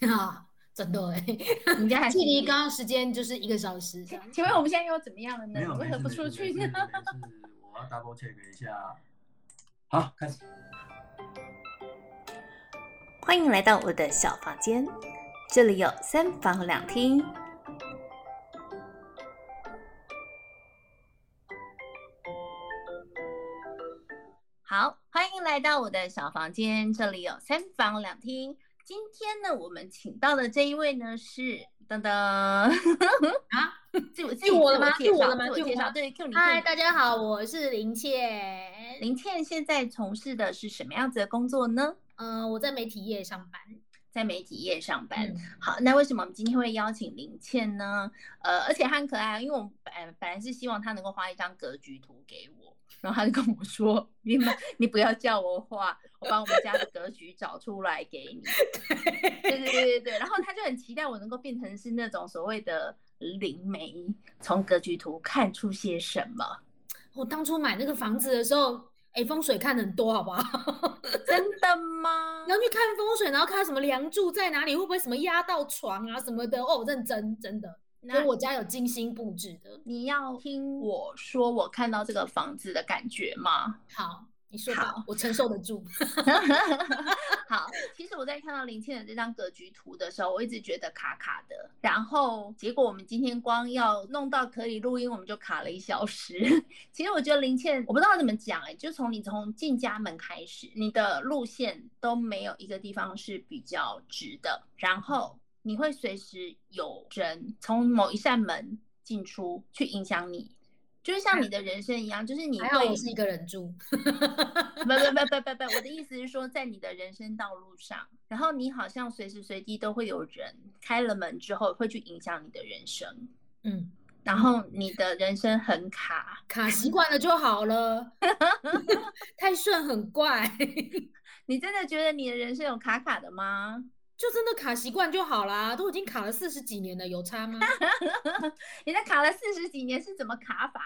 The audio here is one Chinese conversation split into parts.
啊，真的哎，你家还 距离刚刚时间就是一个小时。请问我们现在又怎么样了呢？为何不出去呢？我要 double check 一下。好，开始。欢迎来到我的小房间，这里有三房两厅。好，欢迎来到我的小房间，这里有三房两厅。今天呢，我们请到的这一位呢是噔噔啊，就就我了吗？就我了吗？自我介绍，对，嗨，大家好，我是林倩。林倩现在从事的是什么样子的工作呢？嗯、呃，我在媒体业上班，在媒体业上班。嗯、好，那为什么我们今天会邀请林倩呢？呃，而且她很可爱，因为我们本本来是希望她能够画一张格局图给我，然后他就跟我说：“你们你不要叫我画，我把我们家的格局找出来给你。”对对对对对。然后他就很期待我能够变成是那种所谓的灵媒，从格局图看出些什么。我当初买那个房子的时候。哎，风水看很多，好不好？真的吗？然后去看风水，然后看什么梁柱在哪里，会不会什么压到床啊什么的？哦，认真真的。所以我家有精心布置的。你要听我说，我看到这个房子的感觉吗？好。你说吧，我承受得住。好，其实我在看到林倩的这张格局图的时候，我一直觉得卡卡的。然后结果我们今天光要弄到可以录音，我们就卡了一小时。其实我觉得林倩，我不知道怎么讲哎、欸，就从你从进家门开始，你的路线都没有一个地方是比较直的。然后你会随时有人从某一扇门进出去影响你。就是像你的人生一样，就是你会我是一个人住，不不不不不不，我的意思是说，在你的人生道路上，然后你好像随时随地都会有人开了门之后会去影响你的人生，嗯，然后你的人生很卡，卡习惯了就好了，太顺很怪，你真的觉得你的人生有卡卡的吗？就真的卡习惯就好啦，都已经卡了四十几年了，有差吗？人家卡了四十几年是怎么卡法？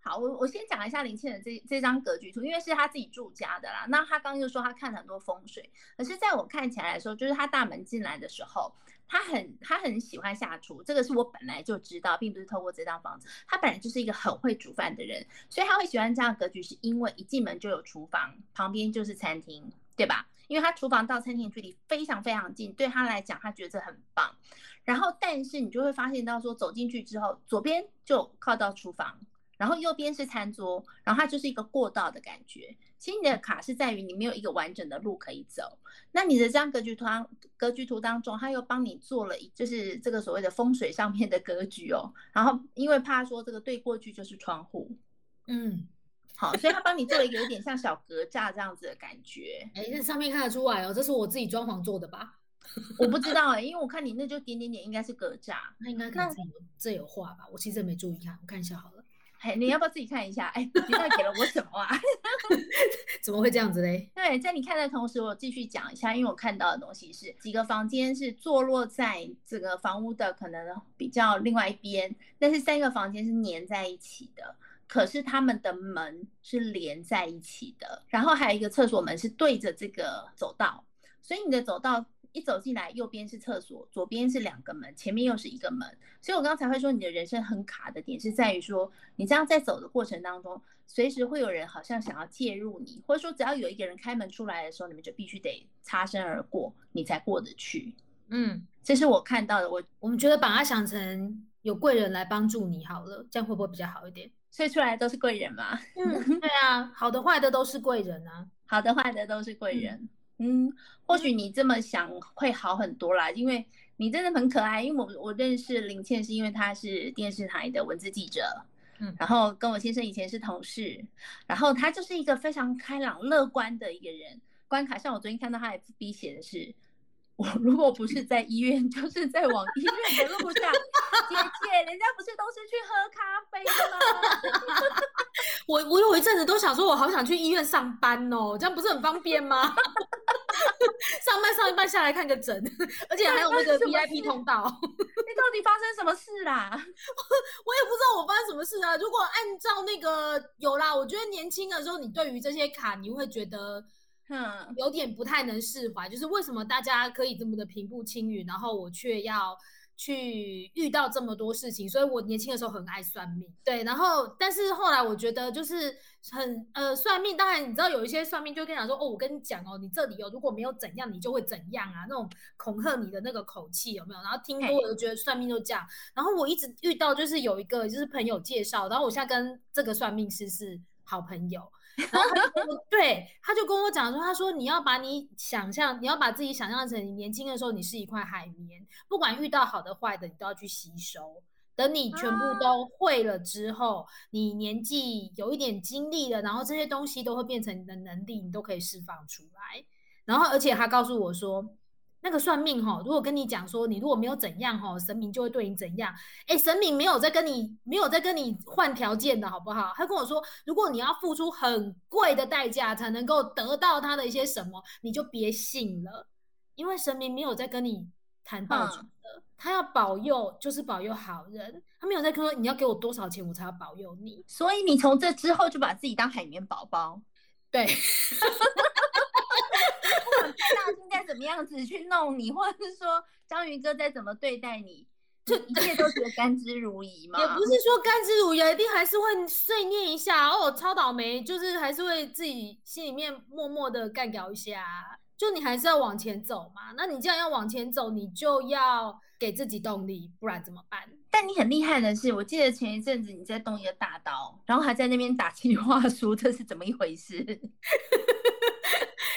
好，我我先讲一下林倩的这这张格局图，因为是他自己住家的啦。那他刚刚又说他看了很多风水，可是在我看起来的时候，就是他大门进来的时候，他很他很喜欢下厨，这个是我本来就知道，并不是透过这张房子，他本来就是一个很会煮饭的人，所以他会喜欢这样格局，是因为一进门就有厨房，旁边就是餐厅，对吧？因为他厨房到餐厅距离非常非常近，对他来讲，他觉得很棒。然后，但是你就会发现到说，走进去之后，左边就靠到厨房，然后右边是餐桌，然后它就是一个过道的感觉。其实你的卡是在于你没有一个完整的路可以走。那你的这张格局图，格局图当中，他又帮你做了，就是这个所谓的风水上面的格局哦。然后，因为怕说这个对过去就是窗户，嗯。好，所以他帮你做了一个有点像小格栅这样子的感觉。哎、欸，这上面看得出来哦，这是我自己装潢做的吧？我不知道哎、欸，因为我看你那就点点点，应该是格栅。那应该可能这有这有画吧？我其实也没注意看，我看一下好了。哎，你要不要自己看一下？哎、欸，你到底给了我什么啊？怎么会这样子嘞？对，在你看的同时，我继续讲一下，因为我看到的东西是几个房间是坐落在这个房屋的可能比较另外一边，但是三个房间是粘在一起的。可是他们的门是连在一起的，然后还有一个厕所门是对着这个走道，所以你的走道一走进来，右边是厕所，左边是两个门，前面又是一个门。所以我刚才会说你的人生很卡的点是在于说，你这样在走的过程当中，随时会有人好像想要介入你，或者说只要有一个人开门出来的时候，你们就必须得擦身而过，你才过得去。嗯，这是我看到的。我我们觉得把它想成有贵人来帮助你好了，这样会不会比较好一点？睡出来都是贵人嘛？嗯，对啊，好的坏的都是贵人啊，好的坏的都是贵人。嗯，嗯，或许你这么想会好很多啦，因为你真的很可爱。因为我我认识林倩是因为她是电视台的文字记者，嗯，然后跟我先生以前是同事，然后他就是一个非常开朗乐观的一个人。关卡像我昨天看到他 FB 写的是。我如果不是在医院，就是在往医院的路上。姐姐，人家不是都是去喝咖啡吗？我我有一阵子都想说，我好想去医院上班哦，这样不是很方便吗？上班上一半下来看个诊，而且还有那个 VIP 通道。你到底发生什么事啦？我我也不知道我发生什么事啊。如果按照那个有啦，我觉得年轻的时候，你对于这些卡，你会觉得。嗯，有点不太能释怀，就是为什么大家可以这么的平步青云，然后我却要。去遇到这么多事情，所以我年轻的时候很爱算命，对，然后但是后来我觉得就是很呃算命，当然你知道有一些算命就跟你讲说哦，我跟你讲哦，你这里哦如果没有怎样，你就会怎样啊，那种恐吓你的那个口气有没有？然后听多我就觉得算命就这样，然后我一直遇到就是有一个就是朋友介绍，然后我现在跟这个算命师是好朋友。然后他就 对，他就跟我讲说，他说你要把你想象，你要把自己想象成你年轻的时候，你是一块海绵，不管遇到好的坏的，你都要去吸收。等你全部都会了之后，啊、你年纪有一点经历了，然后这些东西都会变成你的能力，你都可以释放出来。然后，而且他告诉我说。那个算命哈，如果跟你讲说你如果没有怎样哈，神明就会对你怎样。哎，神明没有在跟你没有在跟你换条件的好不好？他跟我说，如果你要付出很贵的代价才能够得到他的一些什么，你就别信了，因为神明没有在跟你谈报酬的，嗯、他要保佑就是保佑好人，他没有在说你要给我多少钱我才要保佑你。所以你从这之后就把自己当海绵宝宝，对。大金该怎么样子去弄你，或者是说章鱼哥再怎么对待你，就一切都觉得甘之如饴吗？也不是说甘之如饴，一定还是会碎念一下哦，超倒霉，就是还是会自己心里面默默的干掉一下。就你还是要往前走嘛，那你既然要往前走，你就要给自己动力，不然怎么办？但你很厉害的是，我记得前一阵子你在动一个大刀，然后还在那边打计划书，这是怎么一回事？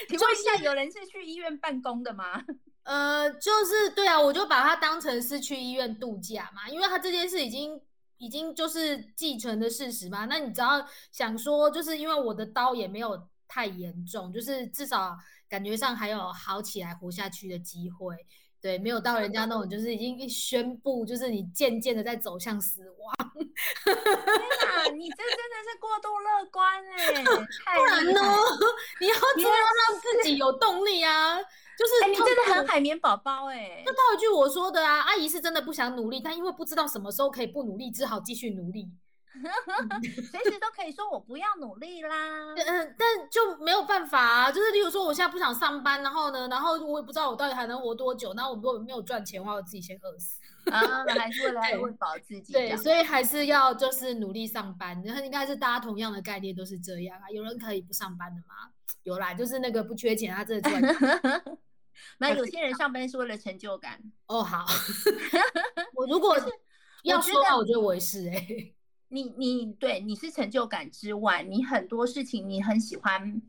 请问一下，有人是去医院办公的吗？呃，就是对啊，我就把它当成是去医院度假嘛，因为他这件事已经已经就是既存的事实嘛。那你只要想说，就是因为我的刀也没有太严重，就是至少感觉上还有好起来、活下去的机会。对，没有到人家那种，就是已经一宣布，就是你渐渐的在走向死亡。天哪，你这真的是过度乐观哎！不然呢？你要怎么让自己有动力啊？就是、欸、你真的很海绵宝宝哎！就套一句我说的啊，阿姨是真的不想努力，但因为不知道什么时候可以不努力，只好继续努力。随时都可以说我不要努力啦，嗯，但就没有办法啊。就是例如说，我现在不想上班，然后呢，然后我也不知道我到底还能活多久。那我如果没有赚钱的话，我自己先饿死啊，还是为了 喂饱自己。对，所以还是要就是努力上班。然后应该是大家同样的概念都是这样啊。有人可以不上班的吗？有啦，就是那个不缺钱，他真的赚。那有些人上班是为了成就感。哦，好。我如果要说的话，我觉得我也是哎、欸。你你对你是成就感之外，你很多事情你很喜欢，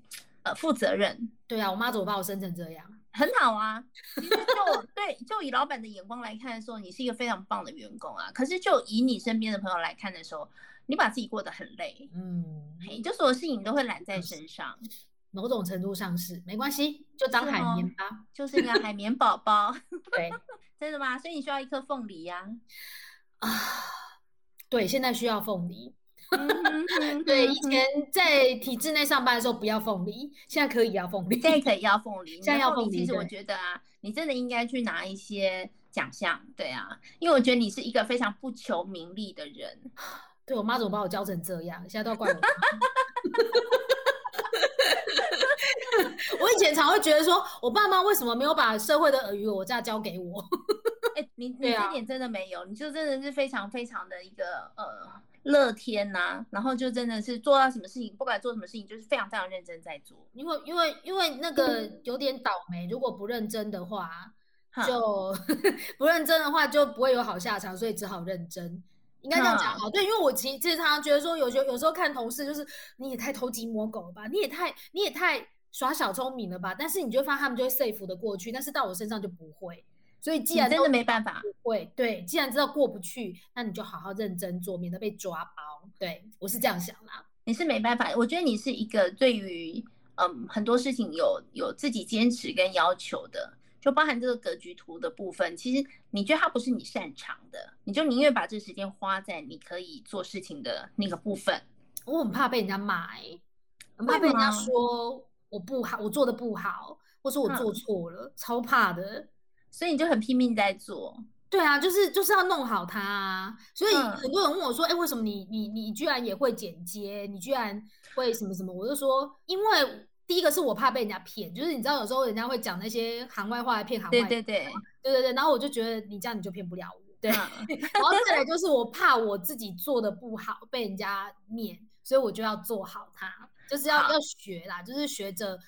呃，负责任。对啊，我妈怎么把我生成这样？很好啊。其实就 对，就以老板的眼光来看的时候，你是一个非常棒的员工啊。可是就以你身边的朋友来看的时候，你把自己过得很累。嗯，嘿，就所有事情你都会揽在身上。某种程度上是没关系，就当海绵吧，就是一个海绵宝宝。对，真的吗？所以你需要一颗凤梨呀。啊。对，现在需要凤梨。对，以前在体制内上班的时候不要凤梨，现在可以要凤梨。现在可以要凤梨，现在要凤梨。其实我觉得啊，你真的应该去拿一些奖项。对啊，因为我觉得你是一个非常不求名利的人。对，我妈怎么把我教成这样？现在都要怪我。我以前常会觉得说，我爸妈为什么没有把社会的尔虞我诈教给我？哎、欸，你你这点真的没有，啊、你就真的是非常非常的一个呃乐天呐、啊，然后就真的是做到什么事情，不管做什么事情，就是非常非常认真在做。因为因为因为那个有点倒霉，如果不认真的话，就不认真的话就不会有好下场，所以只好认真。应该这样讲好，对，因为我其实常常觉得说，有时候有时候看同事，就是你也太偷鸡摸狗了吧，你也太你也太耍小聪明了吧，但是你就发现他们就会 safe 的过去，但是到我身上就不会。所以，既然真的没办法，会对，既然知道过不去，那你就好好认真做，免得被抓包。对，我是这样想啦。你是没办法，我觉得你是一个对于嗯很多事情有有自己坚持跟要求的，就包含这个格局图的部分。其实你觉得它不是你擅长的，你就宁愿把这时间花在你可以做事情的那个部分。我很怕被人家骂，欸，很怕被人家说我不好，我做的不好，或是我做错了，嗯、超怕的。所以你就很拼命在做，对啊，就是就是要弄好它啊。所以很多人问我说：“哎、嗯，为什么你你你居然也会剪接？你居然会什么什么？”我就说：“因为第一个是我怕被人家骗，就是你知道有时候人家会讲那些行外话来骗行外，对对对对对对，然后我就觉得你这样你就骗不了我，对，然后再来就是我怕我自己做的不好被人家念，所以我就要做好它，就是要要学啦，就是学着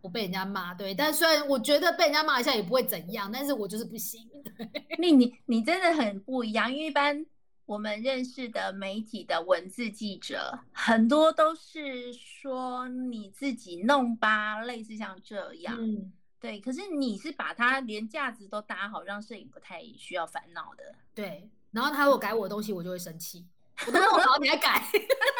不被人家骂，对，但虽然我觉得被人家骂一下也不会怎样，但是我就是不行。那你你真的很不一样，因为一般。我们认识的媒体的文字记者很多都是说你自己弄吧，类似像这样，嗯，对。可是你是把它连架子都搭好，让摄影不太需要烦恼的，对。然后他如果改我的东西，我就会生气。我都弄好，你还改？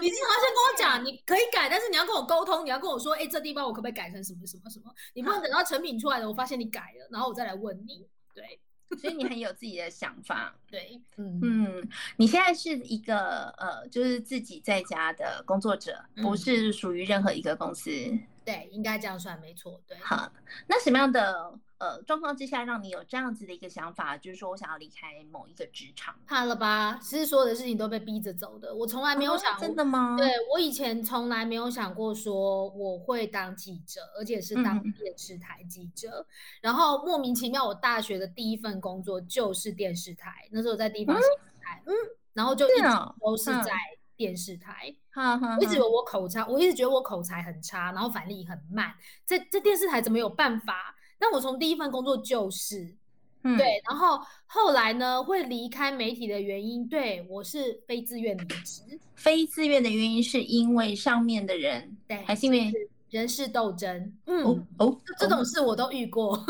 你经常先跟我讲，你可以改，但是你要跟我沟通，你要跟我说，哎，这地方我可不可以改成什么什么什么？你不能等到成品出来了，我发现你改了，然后我再来问你，对。所以你很有自己的想法，对，嗯。嗯，你现在是一个呃，就是自己在家的工作者，不是属于任何一个公司，嗯、对，应该这样算没错，对。好，那什么样的？呃，状况之下让你有这样子的一个想法，就是说我想要离开某一个职场，怕了吧？其实所有的事情都被逼着走的，我从来没有想真的吗？对，我以前从来没有想过说我会当记者，而且是当电视台记者。嗯、然后莫名其妙，我大学的第一份工作就是电视台，那时候在地方新闻台，嗯，然后就一直都是在电视台。嗯、我一直以为我口才，我一直觉得我口才很差，然后反应很慢，这这电视台怎么有办法？那我从第一份工作就是，嗯、对，然后后来呢，会离开媒体的原因，对，我是非自愿离职。非自愿的原因是因为上面的人，对，还是因为人事斗争？嗯，哦，哦这种事我都遇过。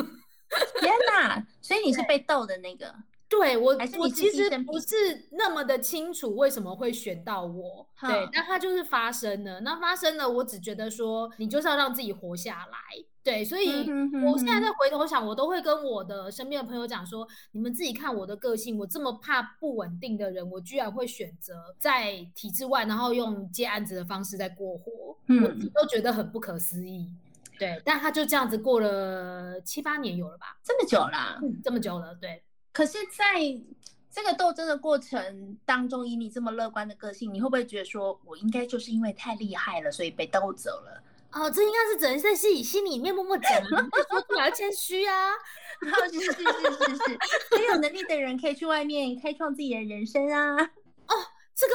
天哪！所以你是被斗的那个？对，我，我其实不是那么的清楚为什么会选到我。对，但它就是发生了。那发生了，我只觉得说，你就是要让自己活下来。对，所以我现在在回头想，我都会跟我的身边的朋友讲说，你们自己看我的个性，我这么怕不稳定的人，我居然会选择在体制外，然后用接案子的方式在过活，嗯，我自己都觉得很不可思议。对，但他就这样子过了七八年有了吧？这么久了，嗯，这么久了，对。可是在这个斗争的过程当中，以你这么乐观的个性，你会不会觉得说我应该就是因为太厉害了，所以被斗走了？哦，这应该是只能在心里心里面默默讲啊，说出来要谦虚啊。然 后是是是是是，很有能力的人可以去外面开创自己的人生啊。哦，这个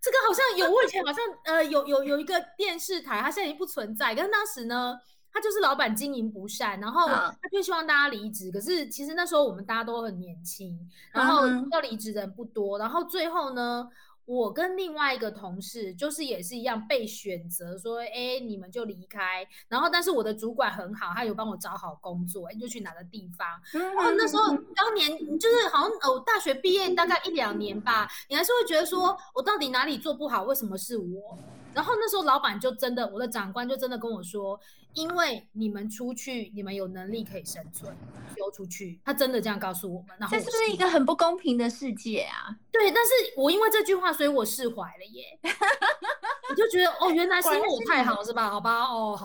这个好像有，我以前好像呃有有有一个电视台，它现在已经不存在。但是当时呢，他就是老板经营不善，然后他就希望大家离职。可是其实那时候我们大家都很年轻，然后要离职的人不多。然后最后呢，我跟另外一个同事，就是也是一样被选择说，哎、欸，你们就离开。然后，但是我的主管很好，他有帮我找好工作，你就去哪个地方。然后那时候当年就是好像哦，大学毕业大概一两年吧，你还是会觉得说我到底哪里做不好？为什么是我？然后那时候老板就真的，我的长官就真的跟我说，因为你们出去，你们有能力可以生存，丢出去，他真的这样告诉我们。然后这是不是一个很不公平的世界啊？对，但是我因为这句话，所以我释怀了耶。我就觉得哦，原来是因为我太好是吧？好吧，哦，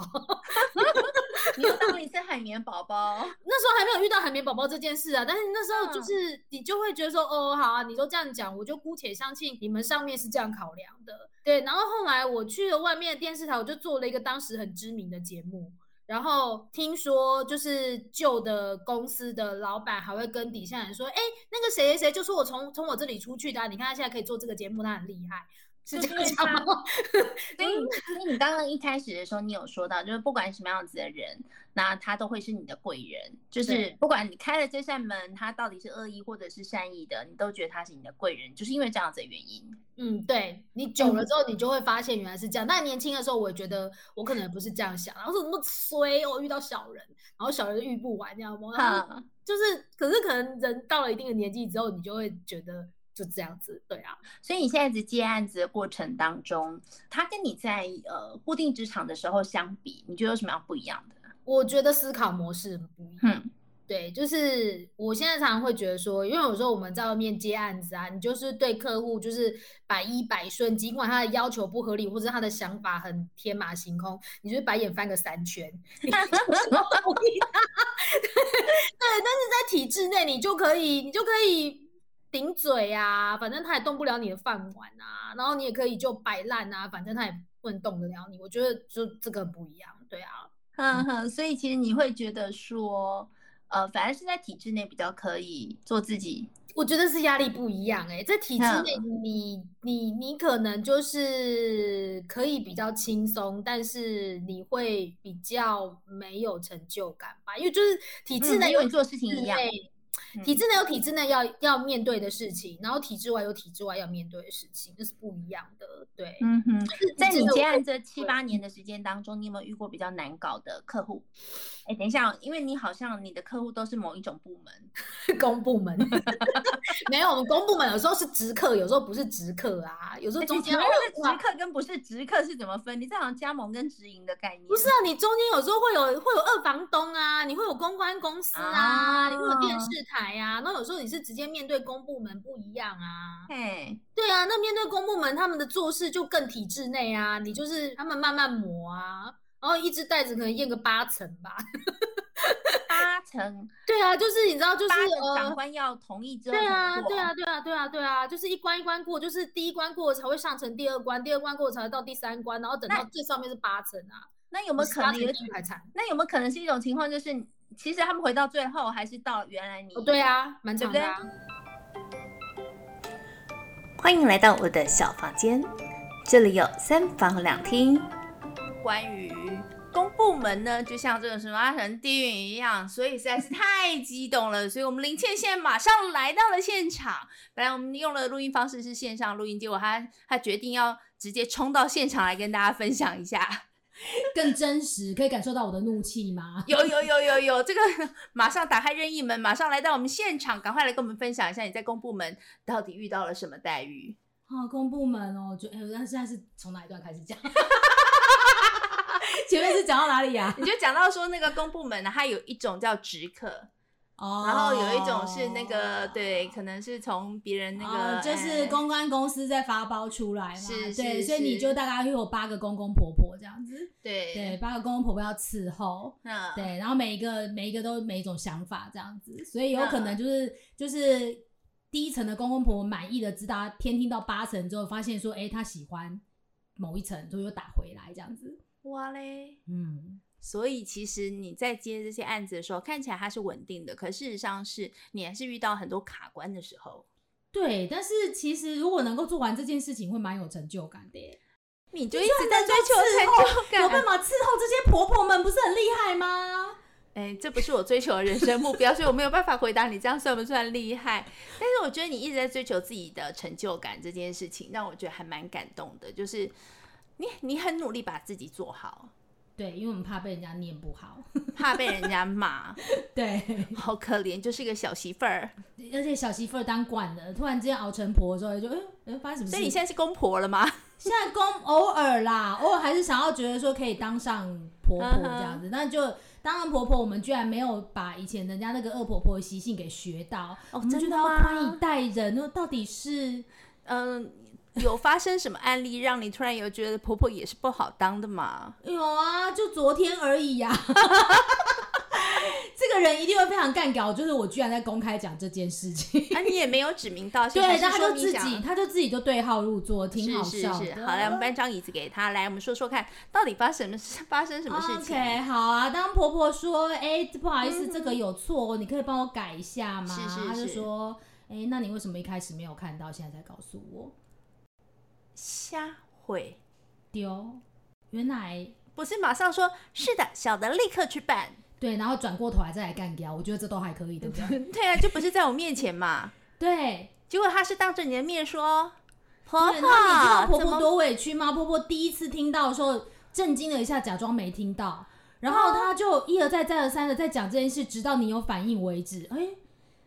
你又当了一次海绵宝宝。那时候还没有遇到海绵宝宝这件事啊，但是那时候就是、嗯、你就会觉得说，哦，好啊，你都这样讲，我就姑且相信你们上面是这样考量的。对，然后后来我去了外面的电视台，我就做了一个当时很知名的节目。然后听说就是旧的公司的老板还会跟底下人说，哎，那个谁谁谁就是我从从我这里出去的，你看他现在可以做这个节目，他很厉害。是这样讲吗？所以，所以 你刚刚一开始的时候，你有说到，就是不管什么样子的人，那他都会是你的贵人。就是不管你开了这扇门，他到底是恶意或者是善意的，你都觉得他是你的贵人，就是因为这样子的原因。嗯，对，你久了之后，你就会发现原来是这样。但年轻的时候，我也觉得我可能不是这样想，然后说怎么衰哦，遇到小人，然后小人遇不完，这样吗？就是，可是可能人到了一定的年纪之后，你就会觉得。就这样子，对啊。所以你现在在接案子的过程当中，他跟你在呃固定职场的时候相比，你觉得有什么样不一样的？我觉得思考模式不一样。嗯，对，就是我现在常常会觉得说，因为有时候我们在外面接案子啊，你就是对客户就是百依百顺，尽管他的要求不合理，或者他的想法很天马行空，你就是白眼翻个三圈。对，但是在体制内，你就可以，你就可以。顶嘴啊，反正他也动不了你的饭碗啊，然后你也可以就摆烂啊，反正他也不能动得了你。我觉得就这个不一样，对啊，哼哼，所以其实你会觉得说，呃，反而是在体制内比较可以做自己。我觉得是压力不一样哎、欸，在体制内，你你你可能就是可以比较轻松，但是你会比较没有成就感吧？因为就是体制内有、你、做事情一样。体制内有体制内要要面对的事情，然后体制外有体制外要面对的事情，这是不一样的。对，嗯哼，在你接案这七八年的时间当中，你有没有遇过比较难搞的客户？哎，等一下，因为你好像你的客户都是某一种部门，公部门。没有，我们公部门有时候是直客，有时候不是直客啊，有时候中间会有直客跟不是直客是怎么分？你这好像加盟跟直营的概念。不是啊，你中间有时候会有会有二房东啊，你会有公关公司啊，啊你会有电视台呀、啊，那有时候你是直接面对公部门不一样啊。哎，对啊，那面对公部门，他们的做事就更体制内啊，你就是他们慢慢磨啊。然后一只袋子可能验个八成吧，八成，对啊，就是你知道，就是长官要同意之后，对啊，对啊，对啊，对啊，对啊，就是一关一关过，就是第一关过才会上成第二关，第二关过才会到第三关，然后等到最上面是八成啊。那有没有可能？那有没有可能是一种情况，就是其实他们回到最后还是到原来你？哦，对啊，蛮长的。欢迎来到我的小房间，这里有三房两厅。关于公部门呢，就像这个什么阿神地狱一样，所以实在是太激动了。所以我们林倩现在马上来到了现场。本来我们用了录音方式是线上录音，结果他他决定要直接冲到现场来跟大家分享一下，更真实，可以感受到我的怒气吗？有有有有有，这个马上打开任意门，马上来到我们现场，赶快来跟我们分享一下你在公部门到底遇到了什么待遇。啊，公部门哦，就哎，那现在是从哪一段开始讲？前面是讲到哪里呀、啊？你就讲到说那个公部门呢，它有一种叫直客，哦，然后有一种是那个对，可能是从别人那个、哦，就是公关公司在发包出来嘛，是，对，所以你就大概会有八个公公婆婆这样子，对。对，八个公公婆婆要伺候，嗯，对，然后每一个每一个都每一种想法这样子，所以有可能就是、嗯、就是第一层的公公婆婆满意的知道，偏听到八层之后，发现说，哎、欸，他喜欢某一层，就又打回来这样子。哇嘞，嗯，所以其实你在接这些案子的时候，看起来它是稳定的，可事实上是你还是遇到很多卡关的时候。对，但是其实如果能够做完这件事情，会蛮有成就感的耶。你就一直在追求成就感，有办法伺候这些婆婆们，不是很厉害吗？哎、欸，这不是我追求的人生目标，所以我没有办法回答你这样算不算厉害。但是我觉得你一直在追求自己的成就感这件事情，让我觉得还蛮感动的，就是。你你很努力把自己做好，对，因为我们怕被人家念不好，怕被人家骂，对，好可怜，就是一个小媳妇儿，而且小媳妇儿当惯了，突然之间熬成婆之后，就哎哎、欸，发生什么事？所以你现在是公婆了吗？现在公偶尔啦，偶尔还是想要觉得说可以当上婆婆这样子，那、uh -huh. 就当上婆婆，我们居然没有把以前人家那个恶婆婆的习性给学到，哦、oh,，真的要宽以待人，那到底是嗯。呃 有发生什么案例让你突然有觉得婆婆也是不好当的吗？有啊，就昨天而已呀、啊。这个人一定会非常干搞，就是我居然在公开讲这件事情。啊，你也没有指名道姓，对，他就自己，他就自己就对号入座，挺好笑。是是是，好，来，我们搬张椅子给他，来，我们说说看，到底发生什么发生什么事情？OK，好啊。当婆婆说，哎、欸，不好意思，嗯、这个有错，你可以帮我改一下吗？是是是。他就说，哎、欸，那你为什么一开始没有看到，现在才告诉我？瞎毁丢，原来不是马上说，是的，小的立刻去办，对，然后转过头来再来干掉，我觉得这都还可以，对不对？对啊，就不是在我面前嘛，对，结果他是当着你的面说，婆婆，你知道婆婆多委屈吗？婆婆第一次听到的时候，震惊了一下，假装没听到，然后他就一而再再而三的在讲这件事，直到你有反应为止。哎，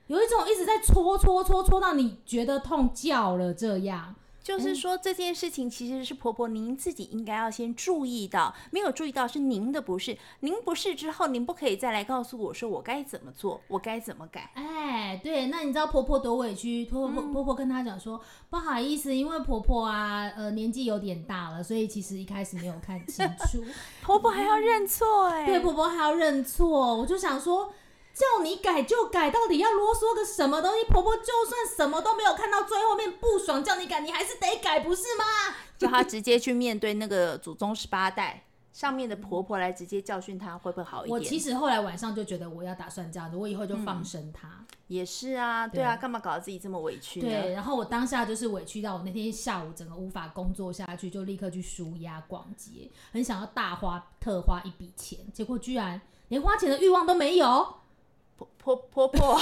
有一种一直在戳戳戳戳到你觉得痛叫了这样。就是说这件事情其实是婆婆您自己应该要先注意到，没有注意到是您的不是，您不是之后您不可以再来告诉我说我该怎么做，我该怎么改。哎，对，那你知道婆婆多委屈？婆婆婆婆跟她讲说、嗯、不好意思，因为婆婆啊，呃，年纪有点大了，所以其实一开始没有看清楚。婆婆还要认错哎、欸，对，婆婆还要认错，我就想说。叫你改就改，到底要啰嗦个什么东西？婆婆就算什么都没有看到最后面不爽，叫你改，你还是得改，不是吗？叫她直接去面对那个祖宗十八代。上面的婆婆来直接教训她，会不会好一点？我其实后来晚上就觉得我要打算这样子，我以后就放生她。嗯、也是啊，对啊，干嘛搞得自己这么委屈呢？对，然后我当下就是委屈到我那天下午整个无法工作下去，就立刻去舒压逛街，很想要大花特花一笔钱，结果居然连花钱的欲望都没有。婆婆婆婆，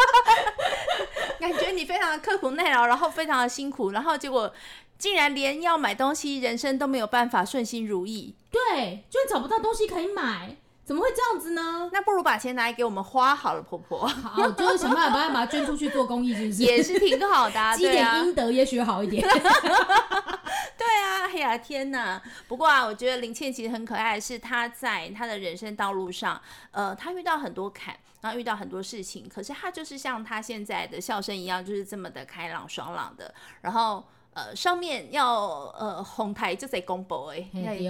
感觉你非常的刻苦耐劳，然后非常的辛苦，然后结果。竟然连要买东西，人生都没有办法顺心如意。对，居然找不到东西可以买，怎么会这样子呢？那不如把钱拿来给我们花好了，婆婆。好，就是想办法把它捐出去做公益，是不是？也是挺好的，积点阴德也许好一点。对啊，哎呀天哪！不过啊，我觉得林倩其实很可爱是，她在她的人生道路上，呃，她遇到很多坎，然后遇到很多事情，可是她就是像她现在的笑声一样，就是这么的开朗爽朗的，然后。呃，上面要呃哄台就在公婆哎，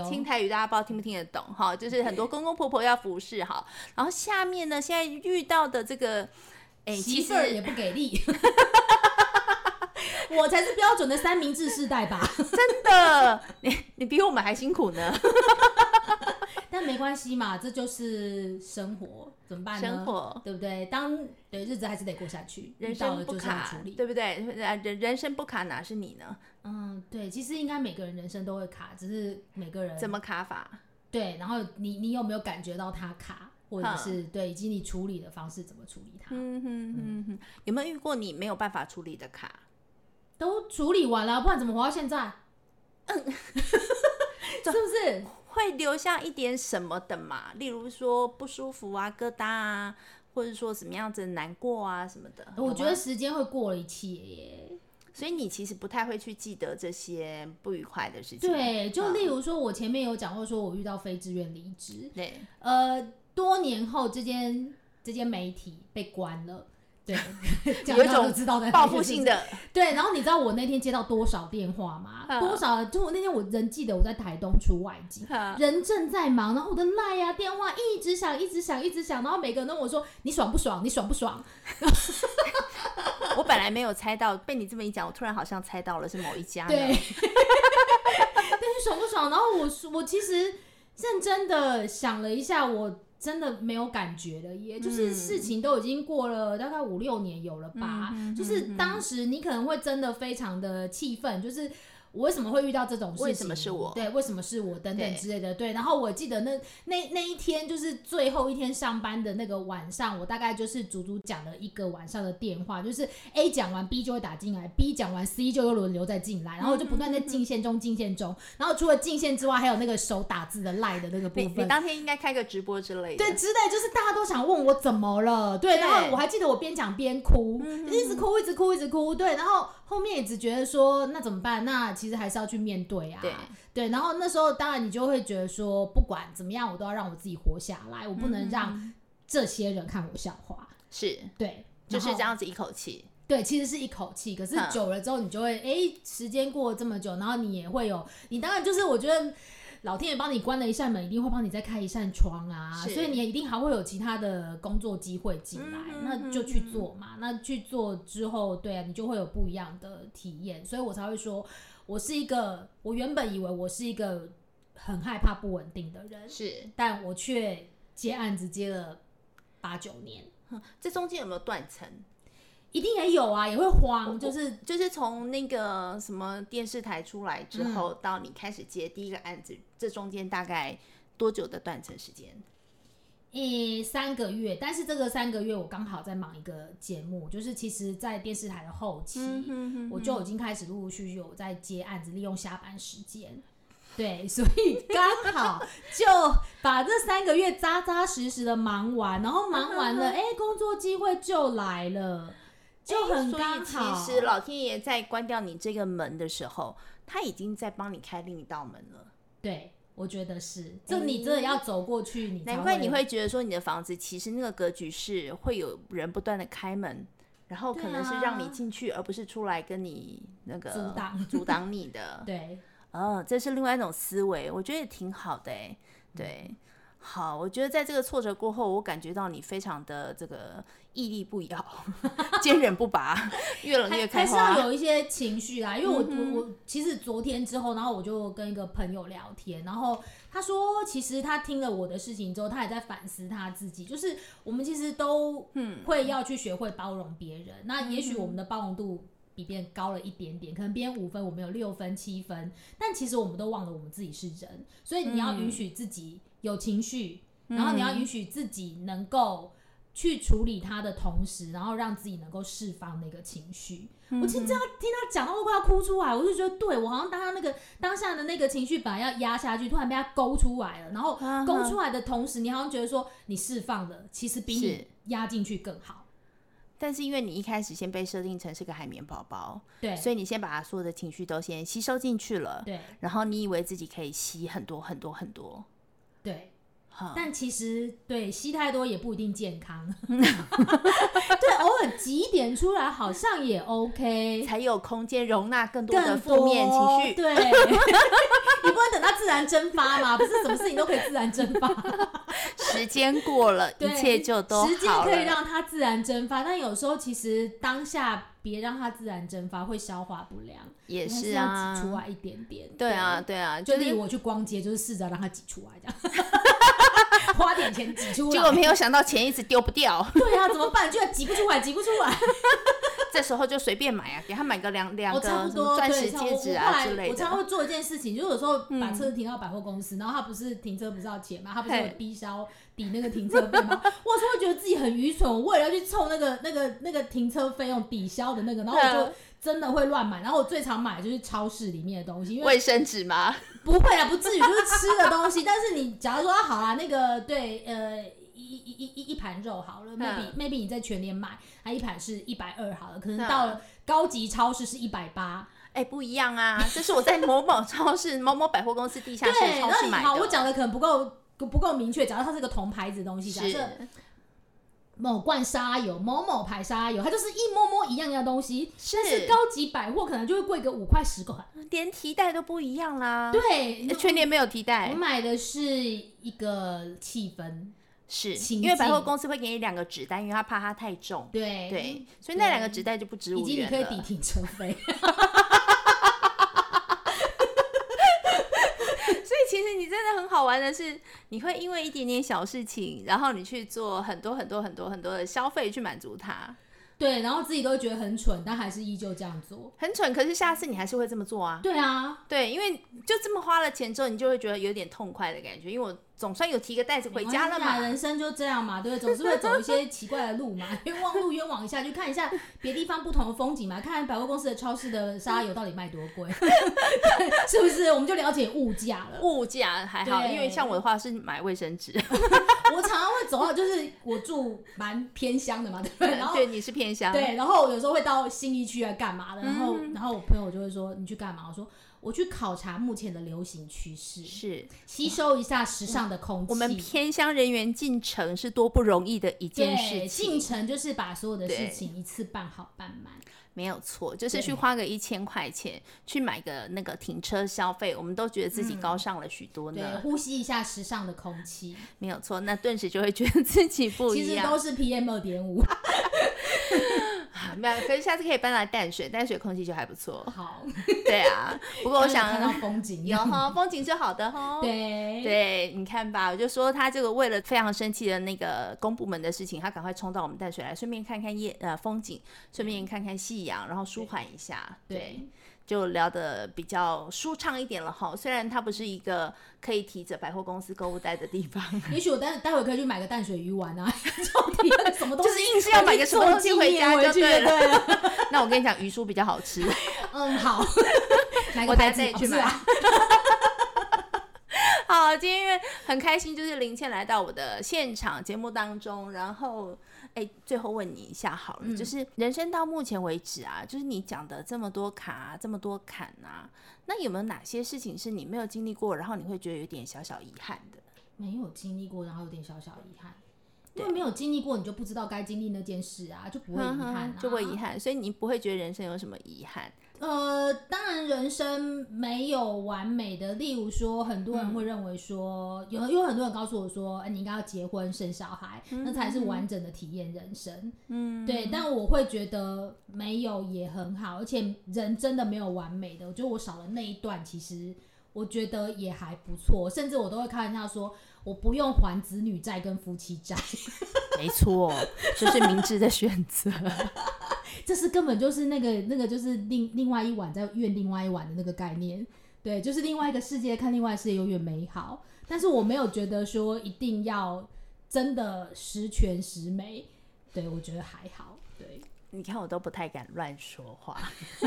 听台语大家不知道听不听得懂哈，就是很多公公婆婆要服侍哈，然后下面呢，现在遇到的这个哎媳妇儿也不给力，我才是标准的三明治世代吧，真的，你你比我们还辛苦呢。但没关系嘛，这就是生活，怎么办呢？生活对不对？当对日子还是得过下去，人生不卡，对不对？人人生不卡哪是你呢？嗯，对，其实应该每个人人生都会卡，只是每个人怎么卡法？对，然后你你有没有感觉到他卡，或者是对，以及你处理的方式怎么处理它？嗯哼嗯哼，有没有遇过你没有办法处理的卡？都处理完了，不然怎么活到现在？嗯，是不是？会留下一点什么的嘛？例如说不舒服啊、疙瘩啊，或者说什么样子难过啊什么的。我觉得时间会过了一切耶，所以你其实不太会去记得这些不愉快的事情。对，就例如说，我前面有讲过，说我遇到非自愿离职。对，呃，多年后这间这间媒体被关了。对，有一种知道的报复性的。对，然后你知道我那天接到多少电话吗？多少？就我那天我人记得我在台东出外景，人正在忙，然后我的赖呀电话一直响，一直响，一直响，然后每个人都问我说：“你爽不爽？你爽不爽？” 我本来没有猜到，被你这么一讲，我突然好像猜到了是某一家。对，但你爽不爽？然后我我其实认真的想了一下，我。真的没有感觉了耶，也就是事情都已经过了大概五六年有了吧，嗯、就是当时你可能会真的非常的气愤，就是。我为什么会遇到这种事情？为什么是我？对，为什么是我？等等之类的。对，然后我记得那那那一天就是最后一天上班的那个晚上，我大概就是足足讲了一个晚上的电话，就是 A 讲完 B 就会打进来，B 讲完 C 就又轮流再进来，然后就不断在进线中进线中。然后除了进线之外，还有那个手打字的赖的那个部分。你，你当天应该开个直播之类的。对，之类就是大家都想问我怎么了。对，然后我还记得我边讲边哭，一直哭，一直哭，一直哭。对，然后。后面也只觉得说，那怎么办？那其实还是要去面对啊。对，对，然后那时候当然你就会觉得说，不管怎么样，我都要让我自己活下来，我不能让这些人看我笑话。是，对，就是这样子一口气。对，其实是一口气，可是久了之后，你就会，哎，时间过了这么久，然后你也会有，你当然就是我觉得。老天爷帮你关了一扇门，一定会帮你再开一扇窗啊！所以你也一定还会有其他的工作机会进来，嗯，那就去做嘛。嗯，那去做之后，对啊，你就会有不一样的体验。所以我才会说，我是一个，我原本以为我是一个很害怕不稳定的人，是，但我却接案子接了八九年，这中间有没有断层？一定也有啊，也会慌，就是就是从那个什么电视台出来之后，嗯、到你开始接第一个案子，这中间大概多久的断层时间？诶、欸，三个月。但是这个三个月我刚好在忙一个节目，就是其实，在电视台的后期，嗯、哼哼哼我就已经开始陆陆续续有在接案子，利用下班时间。对，所以刚好就把这三个月扎扎实实的忙完，然后忙完了，哎、欸，工作机会就来了。就很刚好，欸，其实老天爷在关掉你这个门的时候，他已经在帮你开另一道门了。对，我觉得是。就你真的要走过去，你难怪你会觉得说你的房子其实那个格局是会有人不断的开门，然后可能是让你进去，而不是出来跟你那个阻挡阻挡你的。对，哦，这是另外一种思维，我觉得也挺好的哎。对。好，我觉得在这个挫折过后，我感觉到你非常的这个屹立不摇，坚韧不拔，越冷越开花。还是要有一些情绪啊，因为我、嗯、我我其实昨天之后，然后我就跟一个朋友聊天，然后他说，其实他听了我的事情之后，他也在反思他自己，就是我们其实都嗯。会要去学会包容别人，嗯、那也许我们的包容度。比别人高了一点点，可能别人五分，我们有六分、七分，但其实我们都忘了我们自己是人，所以你要允许自己有情绪，嗯、然后你要允许自己能够去处理他的同时，然后让自己能够释放那个情绪。嗯、我其实这样听他讲到，我快要哭出来，我就觉得，对，我好像当他那个当下的那个情绪本来要压下去，突然被他勾出来了，然后勾出来的同时，你好像觉得说你释放了其实比你压进去更好。但是因为你一开始先被设定成是个海绵宝宝，对，所以你先把他所有的情绪都先吸收进去了，对，然后你以为自己可以吸很多很多很多，对，但其实对吸太多也不一定健康，对，偶尔挤一点出来好像也 OK，才有空间容纳更多的负面情绪，对，你不能等它自然蒸发嘛？不是什么事情都可以自然蒸发。时间过了，一切就都好了。时间可以让它自然蒸发，但有时候其实当下别让它自然蒸发，会消化不良。也是啊，挤出来一点点。对啊，对啊，就例如我去逛街，就是试着让它挤出来，这样花点钱挤出来。结果没有想到钱一直丢不掉。对啊，怎么办？居然挤不出来，挤不出来。这时候就随便买啊，给他买个两两个钻石戒指啊之类的。我常常会做一件事情，就是有时候把车子停到百货公司，然后他不是停车不是要钱吗，他不是有低消抵那个停车费吗？我是会觉得自己很愚蠢，我为了要去凑那个那个那个停车费用抵消的那个，然后我就真的会乱买。然后我最常买的就是超市里面的东西，因为卫生纸吗？不会啊，不至于，就是吃的东西。但是你假如说好啊，那个对呃。一一一一一盘肉好了，maybe maybe 你在全年买，它一盘是一百二好了，可能到了高级超市是一百八，哎，不一样啊！这是我在某某超市、某某百货公司地下室超市买的。好，我讲的可能不够不够明确，假如它是个同牌子的东西，假设某罐沙拉油、某某牌沙拉油，它就是一摸摸一样样东西，但是高级百货可能就会贵个五块十块，连提袋都不一样啦。对，全年没有提袋，我买的是一个气氛。是因为百货公司会给你两个纸袋，因为他怕它太重。对对，所以那两个纸袋就不值五元了。以及你可以抵停车费。所以其实你真的很好玩的是，你会因为一点点小事情，然后你去做很多很多很多很多的消费去满足他。对，然后自己都觉得很蠢，但还是依旧这样做。很蠢，可是下次你还是会这么做啊？对啊，对，因为就这么花了钱之后，你就会觉得有点痛快的感觉，因为我。总算有提个袋子回家了嘛？人生就这样嘛，对不对？总是会走一些奇怪的路嘛，冤枉路冤枉一下，去看一下别地方不同的风景嘛，看看百货公司的超市的沙拉油到底卖多贵，是不是？我们就了解物价了。物价还好，因为像我的话是买卫生纸，我常常会走到，就是我住蛮偏乡的嘛，对不对？然后对，你是偏乡，对，然后有时候会到新一区啊干嘛的，然后然后我朋友就会说，你去干嘛？我说。我去考察目前的流行趋势，是吸收一下时尚的空气。我们偏乡人员进城是多不容易的一件事情。进城就是把所有的事情一次办好办满，没有错，就是去花个一千块钱去买个那个停车消费，我们都觉得自己高尚了许多呢。对，呼吸一下时尚的空气，没有错，那顿时就会觉得自己不一样。其实都是 PM 二点五。没有，可是下次可以搬来淡水，淡水空气就还不错。好，对啊。不过我想看到风景，有哈，风景是好的哈。对对，你看吧，我就说他这个为了非常生气的那个公部门的事情，他赶快冲到我们淡水来，顺便看看夜呃风景，顺便看看夕阳，然后舒缓一下。对。对就聊得比较舒畅一点了哈，虽然它不是一个可以提着百货公司购物袋的地方，也许我待待会可以去买个淡水鱼丸啊，到底什么东西，就是硬是要买个什么东西回家就对了。对了 那我跟你讲，鱼酥比较好吃。嗯，好，我待自己去买。好，今天因为很开心，就是林倩来到我的现场节目当中，然后。哎，最后问你一下好了，嗯、就是人生到目前为止啊，就是你讲的这么多卡、啊，这么多坎啊，那有没有哪些事情是你没有经历过，然后你会觉得有点小小遗憾的？没有经历过，然后有点小小遗憾。因为没有经历过，你就不知道该经历那件事啊，就不会遗憾、啊，就会遗憾。所以你不会觉得人生有什么遗憾？呃，当然人生没有完美的。例如说，很多人会认为说，嗯、有有很多人告诉我说，哎、欸，你应该要结婚生小孩，嗯、那才是完整的体验人生。嗯，对。但我会觉得没有也很好，而且人真的没有完美的。我觉得我少了那一段，其实我觉得也还不错。甚至我都会开玩笑说。我不用还子女债跟夫妻债，没错，这是明智的选择。这是根本就是那个那个就是另另外一碗在怨另外一碗的那个概念，对，就是另外一个世界看另外世界永远美好。但是我没有觉得说一定要真的十全十美，对，我觉得还好。对，你看我都不太敢乱说话。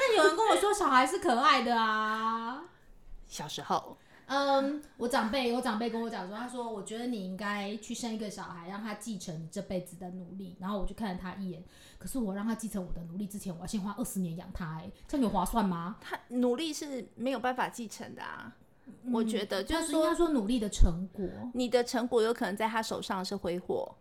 那有人跟我说小孩是可爱的啊，小时候。嗯，我长辈，我长辈跟我讲说，他说，我觉得你应该去生一个小孩，让他继承你这辈子的努力。然后我就看了他一眼，可是我让他继承我的努力之前，我要先花二十年养他，哎，这样有划算吗？他努力是没有办法继承的啊，嗯、我觉得就是说，应该说努力的成果，你的成果有可能在他手上是挥霍。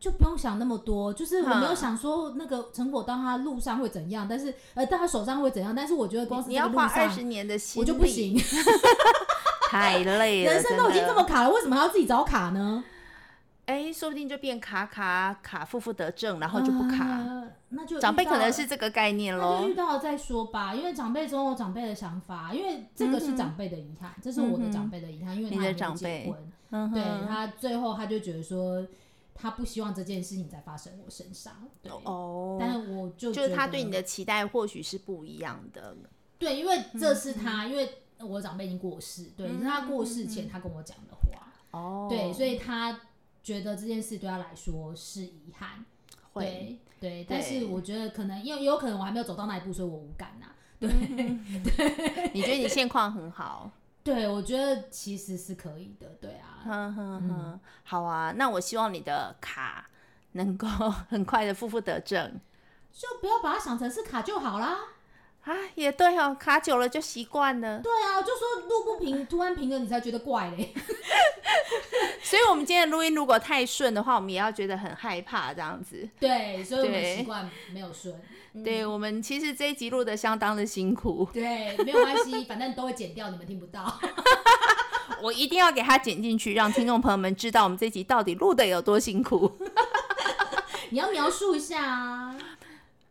就不用想那么多，就是我没有想说那个成果到他路上会怎样，但是呃到他手上会怎样，但是我觉得光是你要花二十年的心，我就不行，太累了。人生都已经这么卡了，为什么还要自己找卡呢？哎、欸，说不定就变卡卡卡，负负得正，然后就不卡。呃、那就长辈可能是这个概念喽。那就遇到了再说吧，因为长辈总有长辈的想法，因为这个是长辈的遗憾，嗯、这是我的长辈的遗憾，嗯、因为他没有结婚，嗯、对他最后他就觉得说。他不希望这件事情再发生我身上，对哦。但是我就就是他对你的期待或许是不一样的，对，因为这是他，嗯、因为我长辈已经过世，对，嗯、是他过世前他跟我讲的话，哦、嗯，对，所以他觉得这件事对他来说是遗憾，会对，对，对，但是我觉得可能因为有可能我还没有走到那一步，所以我无感呐、啊，对，嗯、对，你觉得你现况很好？对，我觉得其实是可以的，对啊，哼哼哼，好啊，那我希望你的卡能够 很快的负负得正，就不要把它想成是卡就好啦。啊，也对哦，卡久了就习惯了。对啊，就说路不平，突然平了，你才觉得怪嘞。所以，我们今天的录音如果太顺的话，我们也要觉得很害怕，这样子。对，所以我们习惯没有顺。对，我们其实这一集录的相当的辛苦。对，没有关系，反正都会剪掉，你们听不到。我一定要给它剪进去，让听众朋友们知道我们这集到底录的有多辛苦。你要描述一下啊。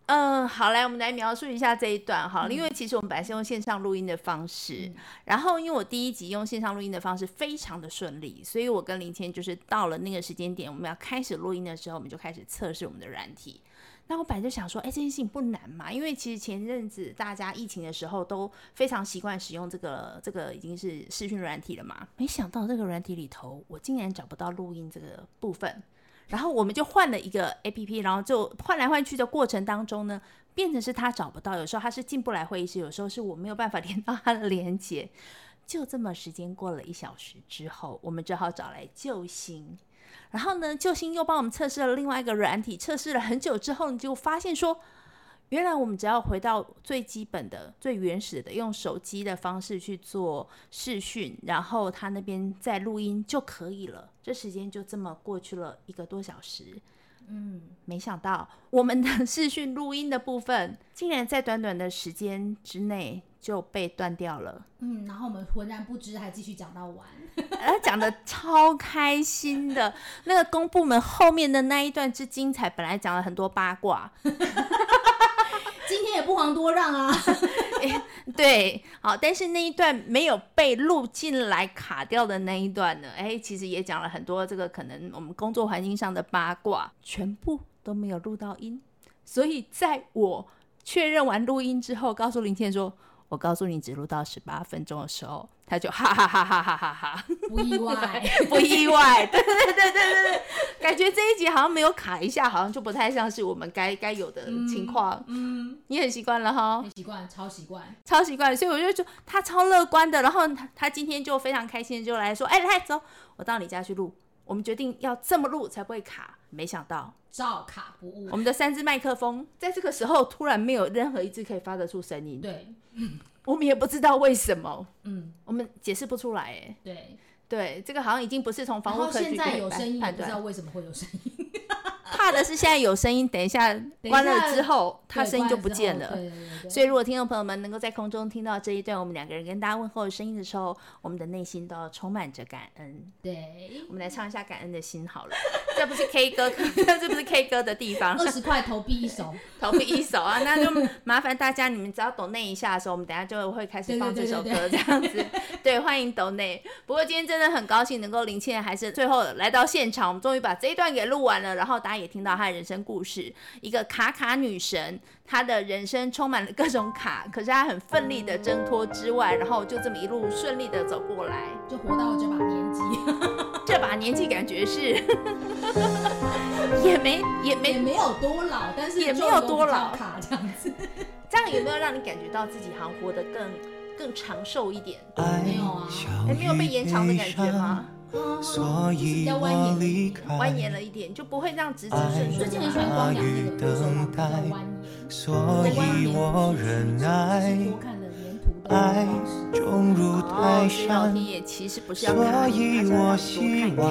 嗯，好，来，我们来描述一下这一段哈，因为其实我们本来是用线上录音的方式，嗯、然后因为我第一集用线上录音的方式非常的顺利，所以我跟林谦就是到了那个时间点，我们要开始录音的时候，我们就开始测试我们的软体。那我本来就想说，哎，这件事情不难嘛，因为其实前阵子大家疫情的时候都非常习惯使用这个这个已经是视讯软体了嘛，没想到这个软体里头，我竟然找不到录音这个部分。然后我们就换了一个 APP，然后就换来换去的过程当中呢，变成是他找不到，有时候他是进不来会议室，有时候是我没有办法连到他的连接。就这么时间过了一小时之后，我们只好找来救星。然后呢，救星又帮我们测试了另外一个软体，测试了很久之后，你就发现说。原来我们只要回到最基本的、最原始的，用手机的方式去做视讯，然后他那边再录音就可以了。这时间就这么过去了一个多小时。嗯，没想到我们的视讯录音的部分，竟然在短短的时间之内就被断掉了。嗯，然后我们浑然不知，还继续讲到完，他，讲的超开心的。那个公部门后面的那一段之精彩，本来讲了很多八卦。不遑多让啊、哎，对，好，但是那一段没有被录进来卡掉的那一段呢？哎、其实也讲了很多这个可能我们工作环境上的八卦，全部都没有录到音，所以在我确认完录音之后，告诉林倩说。我告诉你，只录到十八分钟的时候，他就哈哈哈哈哈哈哈，不意外，不意外，对对对对对对，感觉这一集好像没有卡一下，好像就不太像是我们该该有的情况。嗯，嗯你很习惯了哈，很习惯，超习惯，超习惯，所以我就说他超乐观的，然后他他今天就非常开心，就来说，哎，来走，我到你家去录。我们决定要这么录才不会卡，没想到照卡不误。我们的三支麦克风在这个时候突然没有任何一支可以发得出声音。对，我们也不知道为什么。嗯，我们解释不出来。哎，对，对，这个好像已经不是从房屋科学现在有声音，也不知道为什么会有声音。怕的是现在有声音，等一下关了之后，他声音就不见了。所以，如果听众朋友们能够在空中听到这一段我们两个人跟大家问候的声音的时候，我们的内心都要充满着感恩。对，我们来唱一下《感恩的心》好了。这不是 K 歌，这不是 K 歌的地方。二十块投币一首，投币一首啊！那就麻烦大家，你们只要抖内一下的时候，我们等下就会开始放这首歌，这样子。对，欢迎抖内。不过今天真的很高兴能够林倩还是最后来到现场，我们终于把这一段给录完了，然后大家也听到她的人生故事。一个卡卡女神，她的人生充满了各种卡，可是她很奋力的挣脱之外，然后就这么一路顺利的走过来，就活到了这把年纪。这把年纪感觉是。也没也没也没有多老，但是也没有多老卡这样子，这样有没有让你感觉到自己好像活得更更长寿一点？没有啊，还没有被延长的感觉吗？所以要蜿蜒，蜿蜒了一点，就不会这样直直顺顺。最近很喜欢光良那个歌手嘛，叫蜿蜒。所以我忍耐。爱重如泰山，所以我希望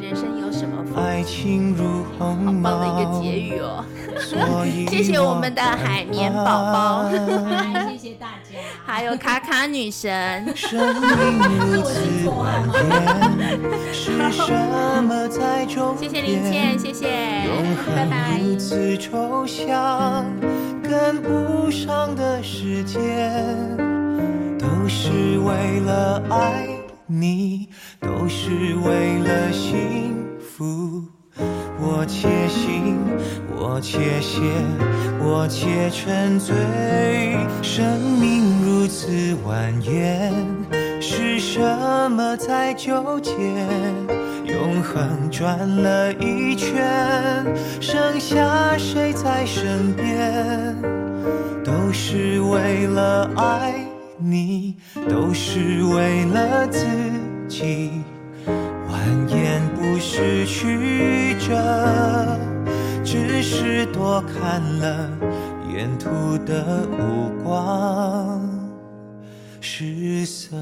人生有什么爱情如鸿毛。好棒的一个结语哦！谢谢我们的海绵宝宝，谢谢大家，还有卡卡女神。生命如此蜿蜒，是什么在终点？谢谢林倩，谢谢，拜拜。如此抽象，跟不上的时间。都是为了爱你，都是为了幸福。我且行，我且歇，我且沉醉。生命如此蜿蜒，是什么在纠结？永恒转了一圈，剩下谁在身边？都是为了爱。你都是为了自己，蜿蜒不是曲折，只是多看了沿途的五光十色。